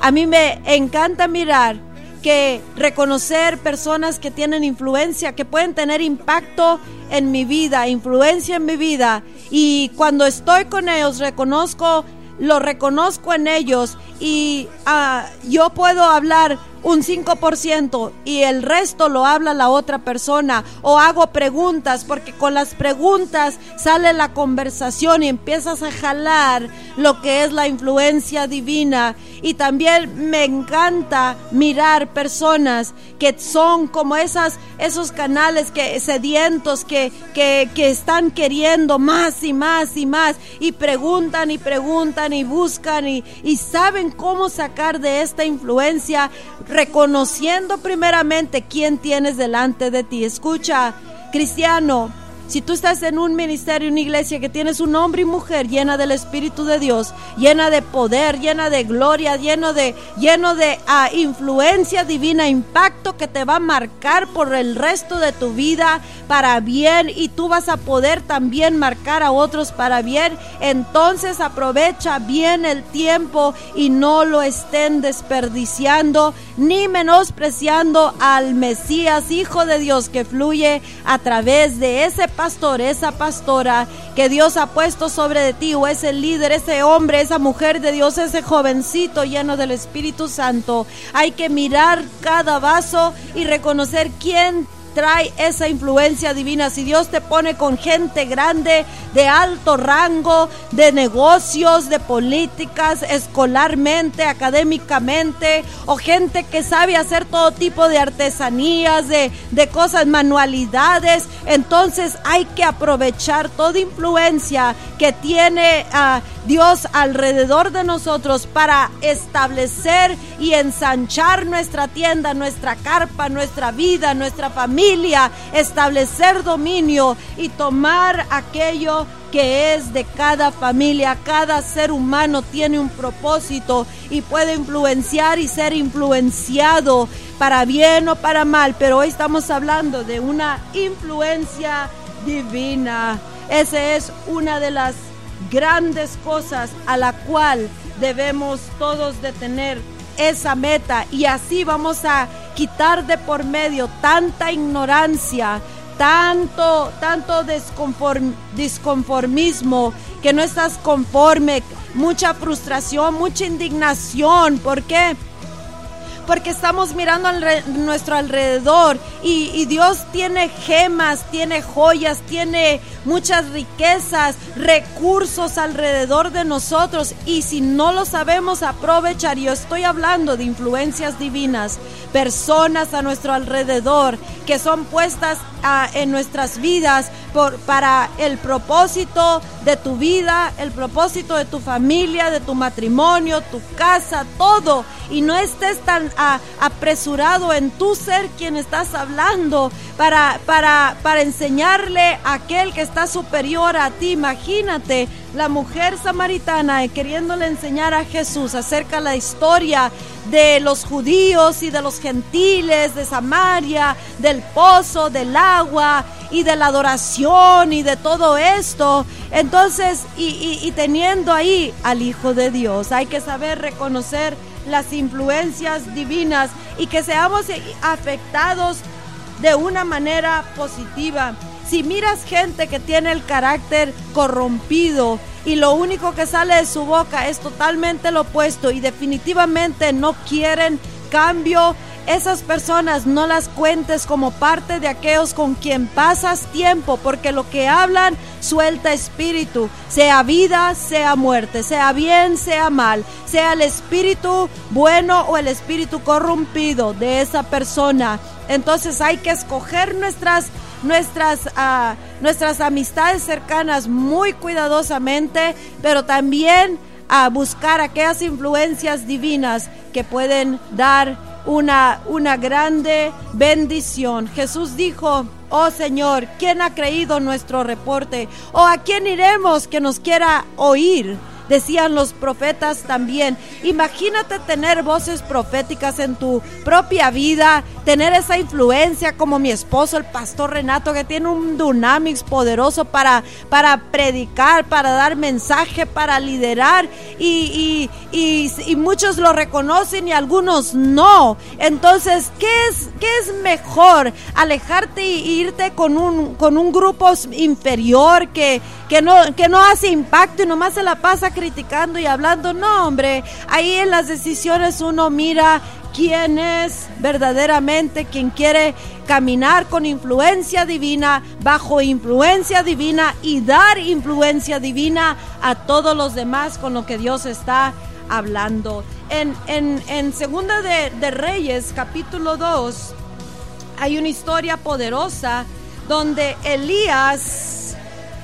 a mí me encanta mirar que reconocer personas que tienen influencia, que pueden tener impacto en mi vida, influencia en mi vida. Y cuando estoy con ellos, reconozco lo reconozco en ellos y ah, yo puedo hablar un 5% y el resto lo habla la otra persona o hago preguntas porque con las preguntas sale la conversación y empiezas a jalar lo que es la influencia divina y también me encanta mirar personas que son como esas esos canales que sedientos que, que, que están queriendo más y más y más y preguntan y preguntan y buscan y, y saben cómo sacar de esta influencia reconociendo primeramente quién tienes delante de ti. Escucha, cristiano, si tú estás en un ministerio, una iglesia que tienes un hombre y mujer llena del Espíritu de Dios, llena de poder, llena de gloria, lleno de, lleno de ah, influencia divina, impacto que te va a marcar por el resto de tu vida para bien y tú vas a poder también marcar a otros para bien, entonces aprovecha bien el tiempo y no lo estén desperdiciando ni menospreciando al Mesías, Hijo de Dios, que fluye a través de ese pastor, esa pastora que Dios ha puesto sobre de ti, o ese líder, ese hombre, esa mujer de Dios, ese jovencito lleno del Espíritu Santo. Hay que mirar cada vaso y reconocer quién trae esa influencia divina. Si Dios te pone con gente grande, de alto rango, de negocios, de políticas, escolarmente, académicamente, o gente que sabe hacer todo tipo de artesanías, de, de cosas, manualidades, entonces hay que aprovechar toda influencia que tiene a Dios alrededor de nosotros para establecer y ensanchar nuestra tienda, nuestra carpa, nuestra vida, nuestra familia, establecer dominio y tomar aquello que es de cada familia. Cada ser humano tiene un propósito y puede influenciar y ser influenciado para bien o para mal, pero hoy estamos hablando de una influencia divina. Esa es una de las grandes cosas a la cual debemos todos de tener esa meta y así vamos a quitar de por medio tanta ignorancia, tanto, tanto disconformismo, que no estás conforme, mucha frustración, mucha indignación. ¿Por qué? Porque estamos mirando a nuestro alrededor. Y, Dios tiene gemas, tiene joyas, tiene muchas riquezas, recursos alrededor de nosotros. Y si no lo sabemos aprovechar, yo estoy hablando de influencias divinas, personas a nuestro alrededor que son puestas a, en nuestras vidas para el propósito de tu vida, el propósito de tu familia, de tu matrimonio, tu casa, todo. Y no estés tan apresurado en tu ser quien estás hablando para, para, para enseñarle a aquel que está superior a ti. Imagínate la mujer samaritana queriéndole enseñar a Jesús acerca de la historia de los judíos y de los gentiles de Samaria, del pozo, del agua y de la adoración y de todo esto. Entonces, y, y teniendo ahí al Hijo de Dios, hay que saber reconocer las influencias divinas y que seamos afectados de una manera positiva. Si miras gente que tiene el carácter corrompido y lo único que sale de su boca es totalmente lo opuesto y definitivamente no quieren cambio, esas personas no las cuentes como parte de aquellos con quien pasas tiempo, porque lo que hablan suelta espíritu, sea vida, sea muerte, sea bien, sea mal, sea el espíritu bueno o el espíritu corrompido de esa persona. Entonces hay que escoger nuestras nuestras, uh, nuestras amistades cercanas muy cuidadosamente, pero también a buscar aquellas influencias divinas que pueden dar una, una grande bendición. Jesús dijo, oh Señor, ¿quién ha creído nuestro reporte? ¿O a quién iremos que nos quiera oír? decían los profetas también. Imagínate tener voces proféticas en tu propia vida, tener esa influencia como mi esposo, el pastor Renato, que tiene un Dynamics poderoso para, para predicar, para dar mensaje, para liderar. Y, y, y, muchos lo reconocen y algunos no. Entonces, ¿qué es, qué es mejor? Alejarte e irte con un, con un grupo inferior que, que, no, que no hace impacto y nomás se la pasa criticando y hablando. No, hombre, ahí en las decisiones uno mira quién es verdaderamente quien quiere caminar con influencia divina, bajo influencia divina y dar influencia divina a todos los demás con lo que Dios está hablando. En, en, Segunda de, de Reyes, capítulo 2, hay una historia poderosa donde Elías,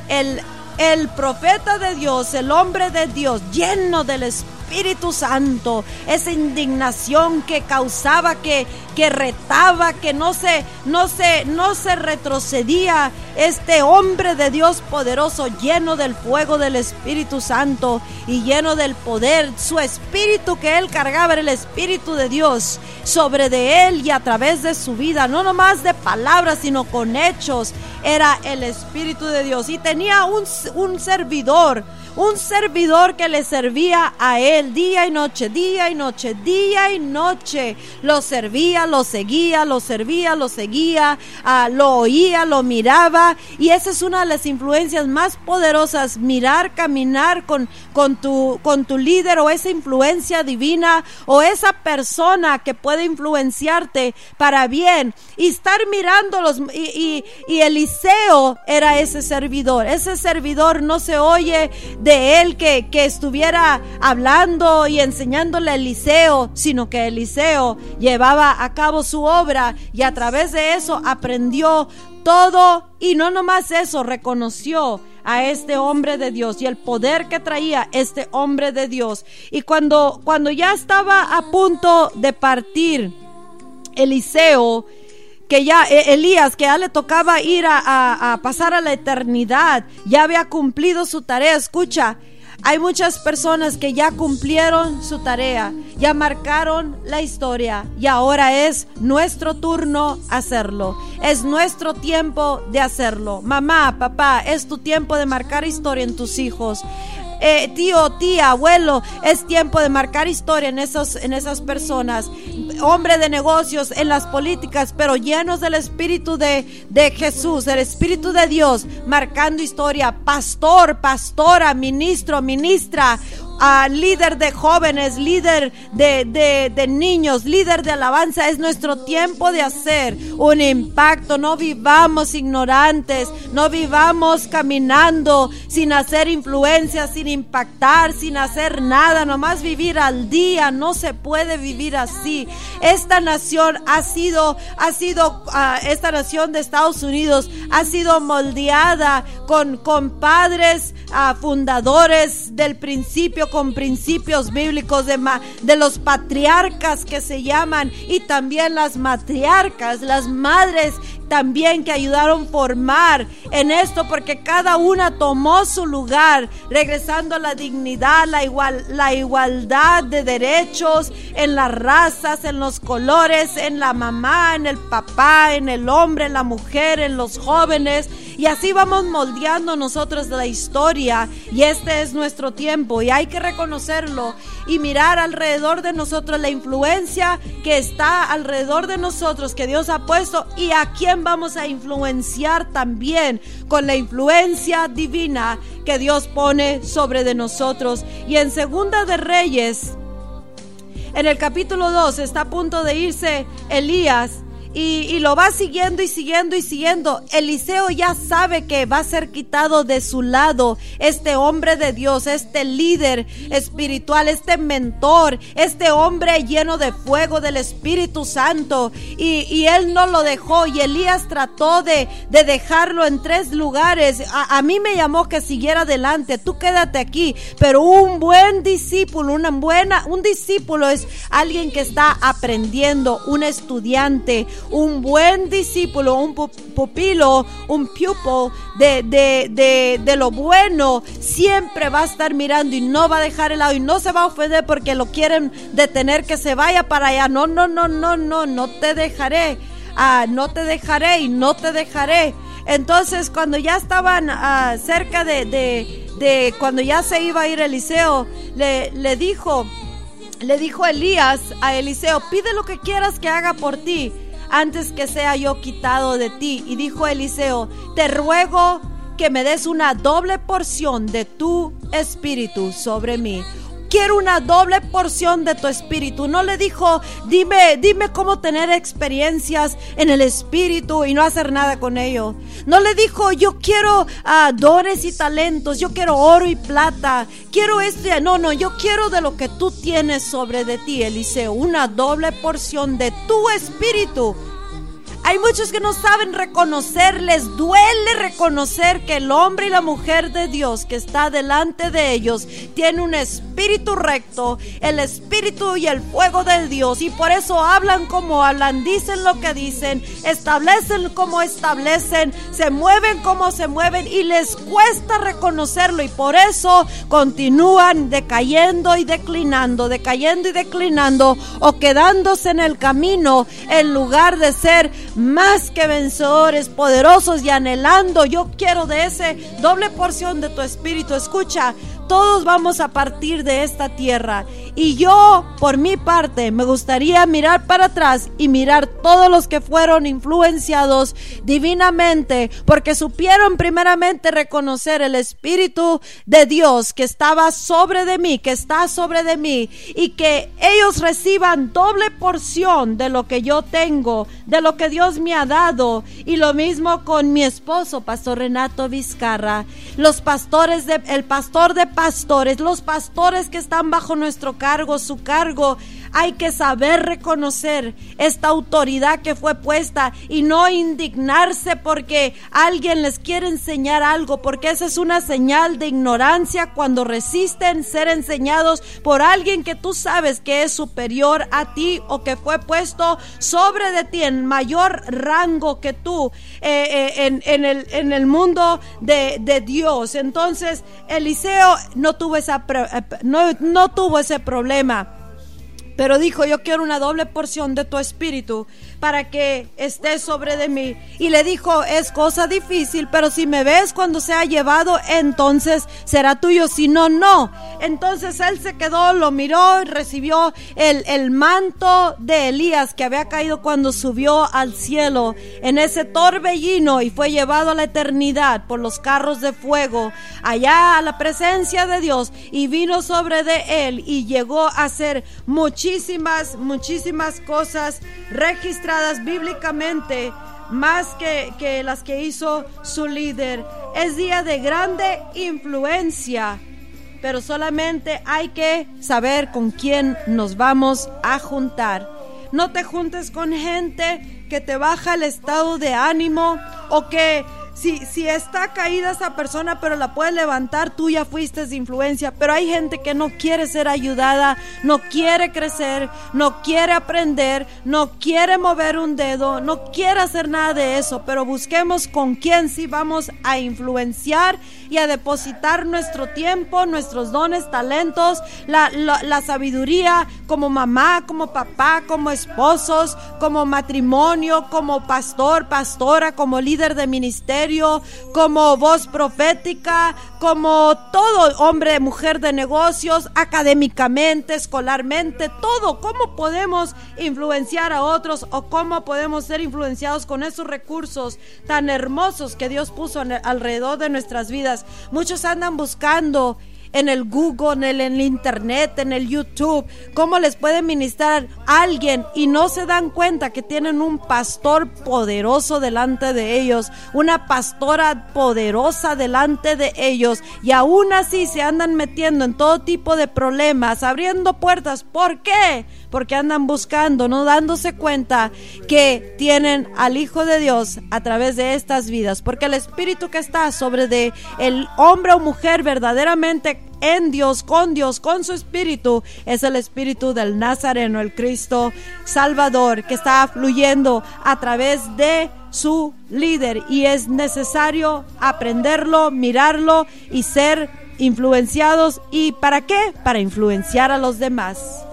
el, el profeta de Dios, el hombre de Dios, lleno del Espíritu, Espíritu Santo, esa indignación que causaba, que, que retaba, que no se, no se, no se retrocedía. Este hombre de Dios poderoso, lleno del fuego del Espíritu Santo y lleno del poder, su espíritu que él cargaba era el Espíritu de Dios sobre de él y a través de su vida, no nomás de palabras, sino con hechos, era el Espíritu de Dios. Y tenía un, un servidor, un servidor que le servía a él día y noche, día y noche, día y noche. Lo servía, lo seguía, lo servía, lo seguía, ah, lo oía, lo miraba. Y esa es una de las influencias más poderosas, mirar, caminar con, con, tu, con tu líder o esa influencia divina o esa persona que puede influenciarte para bien y estar mirándolos. Y, y, Eliseo era ese servidor. Ese servidor no se oye de él que, que estuviera hablando y enseñándole a Eliseo, sino que Eliseo llevaba a cabo su obra y a través de eso aprendió todo y no nomás eso, reconoció a este hombre de Dios y el poder que traía este hombre de Dios. Y cuando, cuando ya estaba a punto de partir, Eliseo, que ya e, Elías, que ya le tocaba ir a, pasar a la eternidad, ya había cumplido su tarea. Escucha, hay muchas personas que ya cumplieron su tarea, ya marcaron la historia y ahora es nuestro turno hacerlo. Es nuestro tiempo de hacerlo. Mamá, papá, es tu tiempo de marcar historia en tus hijos. Eh, tío, tía, abuelo, es tiempo de marcar historia en, esos, en esas personas. Hombre de negocios, en las políticas, pero llenos del Espíritu de, de Jesús, el Espíritu de Dios, marcando historia. Pastor, pastora, ministro, ministra, líder de jóvenes, líder de, niños, líder de alabanza. Es nuestro tiempo de hacer un impacto. No vivamos ignorantes, no vivamos caminando sin hacer influencia, sin impactar, sin hacer nada, nomás vivir al día. No se puede vivir así. Esta nación ha sido, ha sido, ah, esta nación de Estados Unidos ha sido moldeada con, con padres ah, fundadores del principio con principios bíblicos de, de los patriarcas que se llaman y también las matriarcas, las madres también que ayudaron a formar en esto porque cada una tomó su lugar, regresando a la dignidad, la, igual, la igualdad de derechos en las razas, en los colores, en la mamá, en el papá, en el hombre, en la mujer, en los jóvenes. Y así vamos moldeando nosotros la historia y este es nuestro tiempo y hay que reconocerlo y mirar alrededor de nosotros la influencia que está alrededor de nosotros que Dios ha puesto y a quién vamos a influenciar también con la influencia divina que Dios pone sobre de nosotros. Y en Segunda de Reyes, en el capítulo 2 está a punto de irse Elías y, lo va siguiendo y siguiendo y siguiendo. Eliseo ya sabe que va a ser quitado de su lado este hombre de Dios, este líder espiritual, este mentor, este hombre lleno de fuego del Espíritu Santo. Y, él no lo dejó y Elías trató de, de dejarlo en tres lugares. A, a, mí me llamó que siguiera adelante, tú quédate aquí, pero un buen discípulo, una buena, un discípulo es alguien que está aprendiendo, un estudiante, un buen discípulo, un pupilo, un pupil de, de, de, lo bueno, siempre va a estar mirando y no va a dejar el lado y no se va a ofender porque lo quieren detener que se vaya para allá. No, no, no, no, no, no te dejaré. Ah, no te dejaré y no te dejaré. Entonces, cuando ya estaban ah, cerca de, de, de, cuando ya se iba a ir Eliseo, le, le dijo, le dijo Elías a Eliseo, pide lo que quieras que haga por ti antes que sea yo quitado de ti. Y dijo Eliseo, te ruego que me des una doble porción de tu espíritu sobre mí quiero una doble porción de tu espíritu. No le dijo, dime, dime cómo tener experiencias en el espíritu y no hacer nada con ello. No le dijo, yo quiero ah, dones y talentos, yo quiero oro y plata, quiero este. No, no, yo quiero de lo que tú tienes sobre de ti, Eliseo, una doble porción de tu espíritu hay muchos que no saben reconocer, les duele reconocer que el hombre y la mujer de Dios que está delante de ellos tiene un espíritu recto, el espíritu y el fuego de Dios. Y por eso hablan como hablan, dicen lo que dicen, establecen como establecen, se mueven como se mueven y les cuesta reconocerlo. Y por eso continúan decayendo y declinando, decayendo y declinando o quedándose en el camino en lugar de ser más que vencedores, poderosos y anhelando. Yo quiero de ese doble porción de tu espíritu. Escucha, todos vamos a partir de esta tierra. Y yo, por mi parte, me gustaría mirar para atrás y mirar todos los que fueron influenciados divinamente, porque supieron primeramente reconocer el Espíritu de Dios que estaba sobre de mí, que está sobre de mí, y que ellos reciban doble porción de lo que yo tengo, de lo que Dios me ha dado. Y lo mismo con mi esposo, Pastor Renato Vizcarra, los pastores de, el pastor de pastores, los pastores que están bajo nuestro cargo, su cargo. Hay que saber reconocer esta autoridad que fue puesta y no indignarse porque alguien les quiere enseñar algo, porque esa es una señal de ignorancia cuando resisten ser enseñados por alguien que tú sabes que es superior a ti o que fue puesto sobre de ti en mayor rango que tú eh, eh, en, el, mundo de, Dios. Entonces Eliseo no tuvo, esa, eh, no, no tuvo ese problema. Pero dijo, yo quiero una doble porción de tu espíritu para que esté sobre de mí. Y le dijo, es cosa difícil, pero si me ves cuando se ha llevado, entonces será tuyo, si no, no. Entonces él se quedó, lo miró y recibió el, el manto de Elías que había caído cuando subió al cielo en ese torbellino y fue llevado a la eternidad por los carros de fuego, allá a la presencia de Dios y vino sobre de él y llegó a ser muchísimas, muchísimas cosas registradas bíblicamente más que, que las que hizo su líder. Es día de grande influencia, pero solamente hay que saber con quién nos vamos a juntar. No te juntes con gente que te baja el estado de ánimo o que si, si está caída esa persona, pero la puedes levantar, tú ya fuiste de influencia. Pero hay gente que no quiere ser ayudada, no quiere crecer, no quiere aprender, no quiere mover un dedo, no quiere hacer nada de eso. Pero busquemos con quién sí vamos a influenciar y a depositar nuestro tiempo, nuestros dones, talentos, la, la sabiduría como mamá, como papá, como esposos, como matrimonio, como pastor, pastora, como líder de ministerio como voz profética, como todo hombre, mujer de negocios, académicamente, escolarmente, todo. ¿Cómo podemos influenciar a otros o cómo podemos ser influenciados con esos recursos tan hermosos que Dios puso alrededor de nuestras vidas? Muchos andan buscando en el Google, en el, Internet, en el YouTube, cómo les puede ministrar alguien y no se dan cuenta que tienen un pastor poderoso delante de ellos, una pastora poderosa delante de ellos y aún así se andan metiendo en todo tipo de problemas, abriendo puertas. ¿Por qué? Porque andan buscando, no dándose cuenta que tienen al Hijo de Dios a través de estas vidas, porque el Espíritu que está sobre de el hombre o mujer verdaderamente en Dios, con Dios, con su Espíritu, es el Espíritu del Nazareno, el Cristo Salvador, que está fluyendo a través de su líder y es necesario aprenderlo, mirarlo y ser influenciados. ¿Y para qué? Para influenciar a los demás.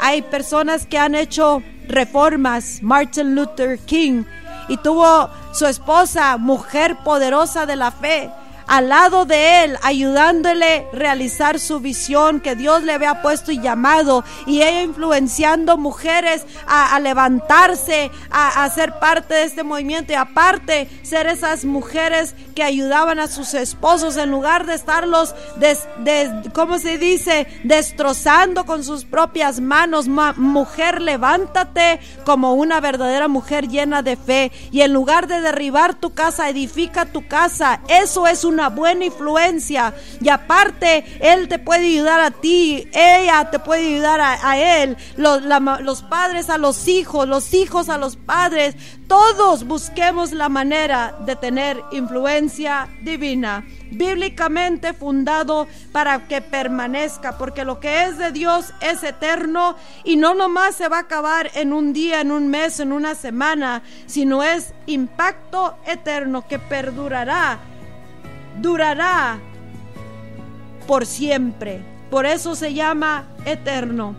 Hay personas que han hecho reformas, Martin Luther King, y tuvo su esposa, mujer poderosa de la fe, al lado de él, ayudándole a realizar su visión que Dios le había puesto y llamado, y ella influenciando mujeres a, levantarse, a, a, ser parte de este movimiento y aparte ser esas mujeres que ayudaban a sus esposos en lugar de estarlos, de, ¿cómo se dice?, destrozando con sus propias manos. mujer, levántate como una verdadera mujer llena de fe y en lugar de derribar tu casa, edifica tu casa. Eso es una buena influencia. Y aparte, Él te puede ayudar a ti, ella te puede ayudar a, Él, los, los padres a los hijos, los hijos a los padres. Todos busquemos la manera de tener influencia divina bíblicamente fundado para que permanezca, porque lo que es de Dios es eterno y no nomás se va a acabar en un día, en un mes, en una semana, sino es impacto eterno que perdurará, durará por siempre. Por eso se llama eterno.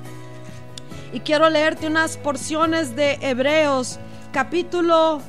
Y quiero leerte unas porciones de Hebreos, capítulo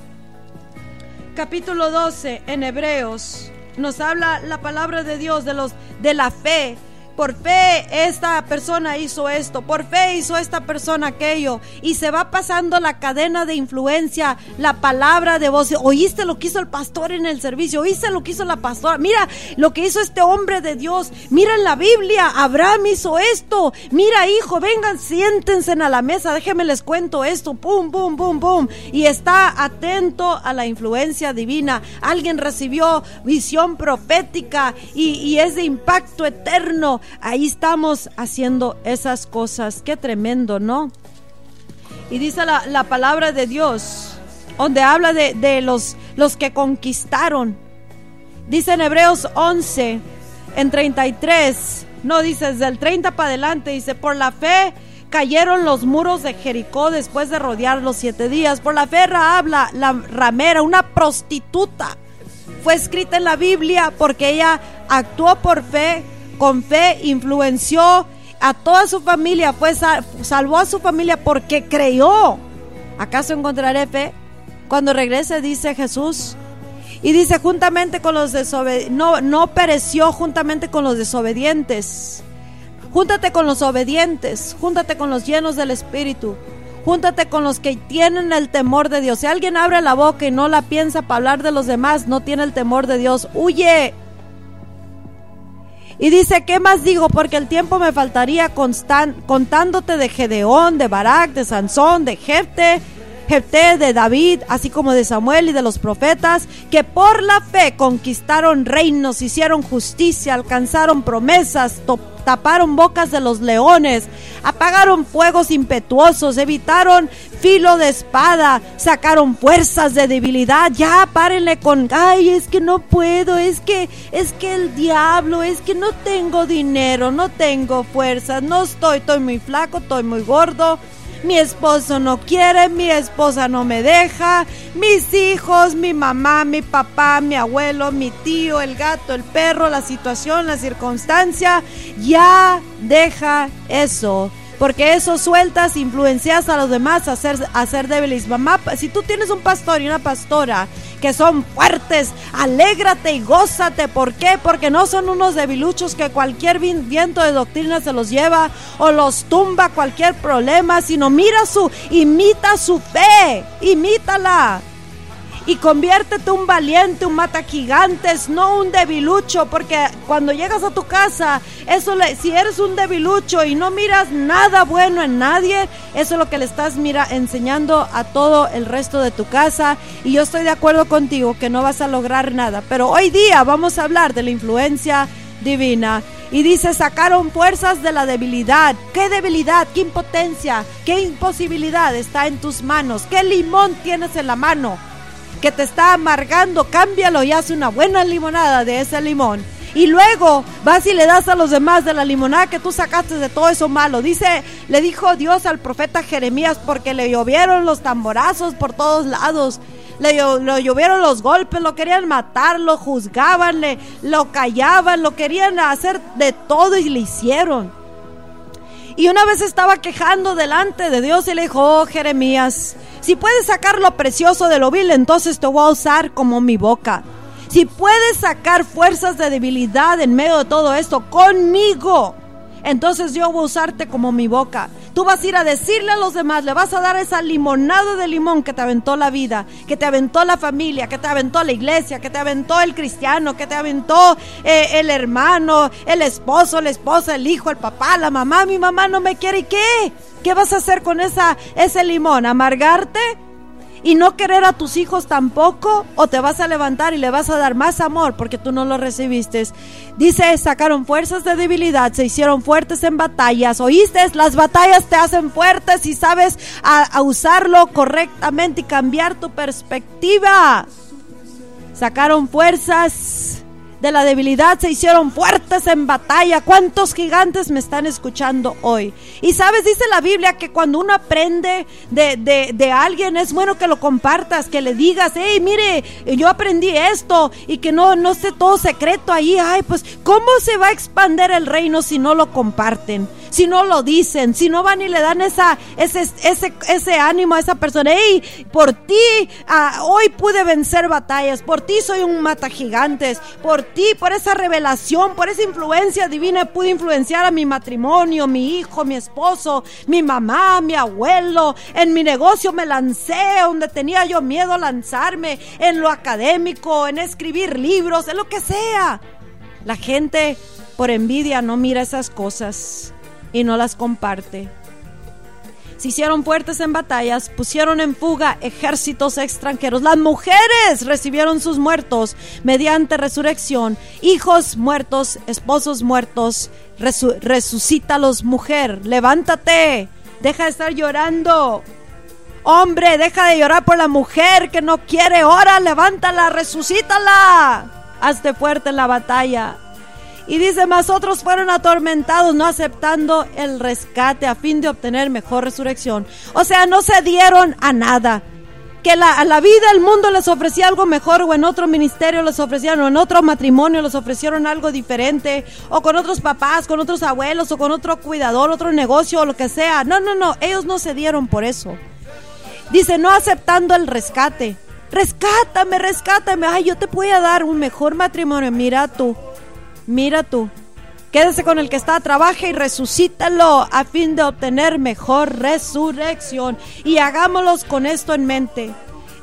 capítulo 12 en Hebreos nos habla la palabra de Dios de los de la fe por fe esta persona hizo esto, por fe hizo esta persona aquello. Y se va pasando la cadena de influencia, la palabra de voz. Oíste lo que hizo el pastor en el servicio, oíste lo que hizo la pastora. Mira lo que hizo este hombre de Dios. Mira en la Biblia, Abraham hizo esto. Mira hijo, vengan, siéntense a la mesa, déjenme les cuento esto. Pum, pum, pum, pum. Y está atento a la influencia divina. Alguien recibió visión profética y, y es de impacto eterno ahí estamos haciendo esas cosas. Qué tremendo, ¿no? Y dice la, palabra de Dios, donde habla de, los, los que conquistaron. Dice en Hebreos 11, en 33, no dice desde el 30 para adelante, dice, por la fe cayeron los muros de Jericó después de rodear los siete días. Por la fe habla la ramera, una prostituta, fue escrita en la Biblia porque ella actuó por fe con fe influenció a toda su familia, fue salvó a su familia porque creyó. ¿Acaso encontraré fe? Cuando regrese dice Jesús y dice juntamente con los desobedientes, no, no pereció juntamente con los desobedientes. Júntate con los obedientes, júntate con los llenos del Espíritu, júntate con los que tienen el temor de Dios. Si alguien abre la boca y no la piensa para hablar de los demás, no tiene el temor de Dios, huye, y dice, ¿qué más digo? Porque el tiempo me faltaría contándote de Gedeón, de Barak, de Sansón, de Jefte, Jefte, de David, así como de Samuel y de los profetas, que por la fe conquistaron reinos, hicieron justicia, alcanzaron promesas, taparon bocas de los leones, apagaron fuegos impetuosos, evitaron filo de espada, sacaron fuerzas de debilidad. Ya párenle con, ay, es que no puedo, es que es que el diablo, es que no tengo dinero, no tengo fuerzas, no estoy, estoy muy flaco, estoy muy gordo mi esposo no quiere, mi esposa no me deja, mis hijos, mi mamá, mi papá, mi abuelo, mi tío, el gato, el perro, la situación, la circunstancia, ya deja eso porque eso sueltas, influencias a los demás a ser, a débiles. Mamá, si tú tienes un pastor y una pastora que son fuertes, alégrate y gózate. ¿Por qué? Porque no son unos debiluchos que cualquier viento de doctrina se los lleva o los tumba cualquier problema, sino mira su, imita su fe, imítala y conviértete un valiente, un mata gigantes, no un debilucho, porque cuando llegas a tu casa, eso le, si eres un debilucho y no miras nada bueno en nadie, eso es lo que le estás mira, enseñando a todo el resto de tu casa. Y yo estoy de acuerdo contigo que no vas a lograr nada, pero hoy día vamos a hablar de la influencia divina. Y dice, sacaron fuerzas de la debilidad. ¿Qué debilidad? ¿Qué impotencia? ¿Qué imposibilidad está en tus manos? ¿Qué limón tienes en la mano? Que te está amargando, cámbialo y hace una buena limonada de ese limón. Y luego vas y le das a los demás de la limonada que tú sacaste de todo eso malo. Dice, le dijo Dios al profeta Jeremías porque le llovieron los tamborazos por todos lados. Le, llovieron los golpes, lo querían matar, lo juzgaban, lo callaban, lo querían hacer de todo y le hicieron. Y una vez estaba quejando delante de Dios y le dijo, oh Jeremías, si puedes sacar lo precioso de lo vil, entonces te voy a usar como mi boca. si puedes sacar fuerzas de debilidad en medio de todo esto conmigo, entonces yo voy a usarte como mi boca. Tú vas a ir a decirle a los demás, le vas a dar esa limonada de limón que te aventó la vida, que te aventó la familia, que te aventó la iglesia, que te aventó el cristiano, que te aventó eh, el hermano, el esposo, la esposa, el hijo, el papá, la mamá. Mi mamá no me quiere. ¿Y qué? ¿Qué vas a hacer con esa, ese limón? ¿Amargarte? y no querer a tus hijos tampoco, o te vas a levantar y le vas a dar más amor porque tú no lo recibiste. Dice, sacaron fuerzas de debilidad, se hicieron fuertes en batallas. ¿Oíste? Las batallas te hacen fuertes y sabes a usarlo correctamente y cambiar tu perspectiva. Sacaron fuerzas de la debilidad se hicieron fuertes en batalla. ¿Cuántos gigantes me están escuchando hoy? Y sabes, dice la Biblia que cuando uno aprende de, de, alguien es bueno que lo compartas, que le digas, hey, mire, yo aprendí esto y que no, no esté todo secreto ahí. Ay, pues, ¿cómo se va a expander el reino si no lo comparten? Si no lo dicen, si no van y le dan esa, ese, ese, ese ánimo a esa persona. Hey, por ti ah, hoy pude vencer batallas, por ti soy un mata gigantes, por ti, por esa revelación, por esa influencia divina pude influenciar a mi matrimonio, mi hijo, mi esposo, mi mamá, mi abuelo. En mi negocio me lancé donde tenía yo miedo lanzarme, en lo académico, en escribir libros, en lo que sea. La gente por envidia no mira esas cosas y no las comparte. Se hicieron fuertes en batallas, pusieron en fuga ejércitos extranjeros. Las mujeres recibieron sus muertos mediante resurrección. Hijos muertos, esposos muertos, resucítalos, mujer. Levántate, deja de estar llorando. Hombre, deja de llorar por la mujer que no quiere. Ahora, levántala, resucítala. Hazte fuerte en la batalla. Y dice, más otros fueron atormentados, no aceptando el rescate a fin de obtener mejor resurrección. O sea, no se dieron a nada. Que la, a la vida, el mundo les ofrecía algo mejor, o en otro ministerio les ofrecieron, o en otro matrimonio les ofrecieron algo diferente, o con otros papás, con otros abuelos, o con otro cuidador, otro negocio, o lo que sea. No, no, no, ellos no se dieron por eso. Dice, no aceptando el rescate. Rescátame, rescátame. Ay, yo te voy a dar un mejor matrimonio. Mira tú Mira tú, quédese con el que está, trabaja y resucítalo a fin de obtener mejor resurrección. Y hagámoslos con esto en mente.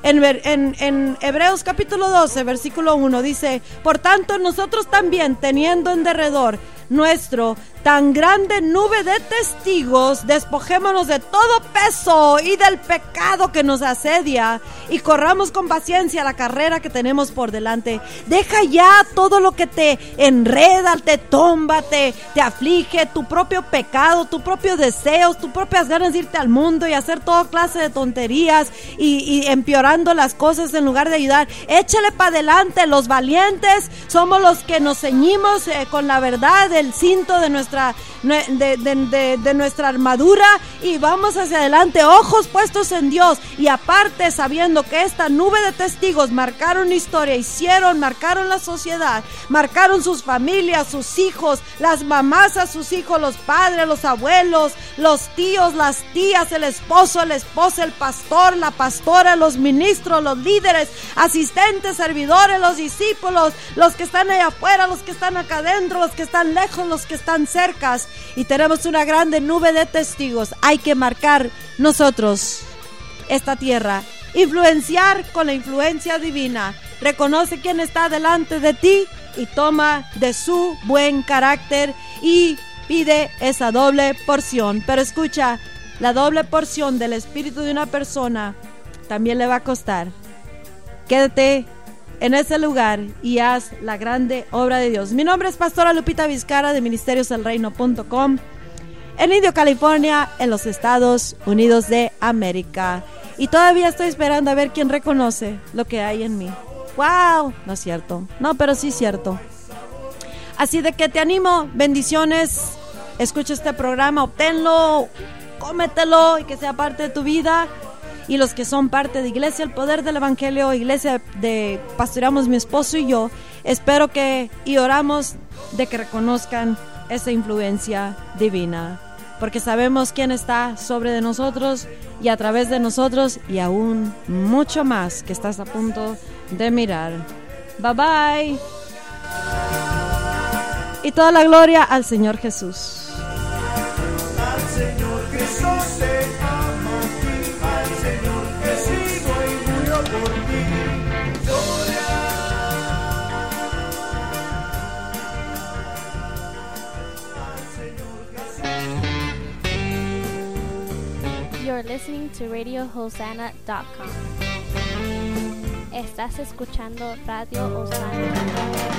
En, en, en, Hebreos capítulo 12, versículo 1 dice, por tanto nosotros también teniendo en derredor nuestro tan grande nube de testigos, despojémonos de todo peso y del pecado que nos asedia y corramos con paciencia la carrera que tenemos por delante. Deja ya todo lo que te enreda, te tomba, te, aflige, tu propio pecado, tu propio deseos, tus propias ganas de irte al mundo y hacer toda clase de tonterías y, empeorando las cosas en lugar de ayudar. Échale para adelante, los valientes somos los que nos ceñimos eh, con la verdad, el cinto de nuestra de, nuestra armadura y vamos hacia adelante, ojos puestos en Dios. Y aparte sabiendo que esta nube de testigos marcaron historia, hicieron, marcaron la sociedad, marcaron sus familias, sus hijos, las mamás a sus hijos, los padres, los abuelos, los tíos, las tías, el esposo, la esposa, el pastor, la pastora, los ministros, los líderes, asistentes, servidores, los discípulos, los que están allá afuera, los que están acá adentro, los que están lejos, los que están cerca y tenemos una grande nube de testigos. Hay que marcar nosotros esta tierra, influenciar con la influencia divina. Reconoce quién está delante de ti y toma de su buen carácter y pide esa doble porción. Pero escucha, la doble porción del espíritu de una persona también le va a costar. Quédate en ese lugar y haz la grande obra de Dios. Mi nombre es Pastora Lupita Vizcara de ministerioselreino.com en Indio, California, en los Estados Unidos de América. Y todavía estoy esperando a ver quién reconoce lo que hay en mí. ¡Wow! No es cierto. No, pero sí es cierto. Así de que te animo, bendiciones. Escucha este programa, obténlo, cómetelo y que sea parte de tu vida y los que son parte de Iglesia El Poder del Evangelio, Iglesia de Pastoreamos mi esposo y yo, espero que y oramos de que reconozcan esa influencia divina, porque sabemos quién está sobre de nosotros y a través de nosotros y aún mucho más que estás a punto de mirar. Bye bye. Y toda la gloria al Señor Jesús. Al Señor Jesús You're listening to RadioHosanna.com. Estás escuchando Radio Hosanna.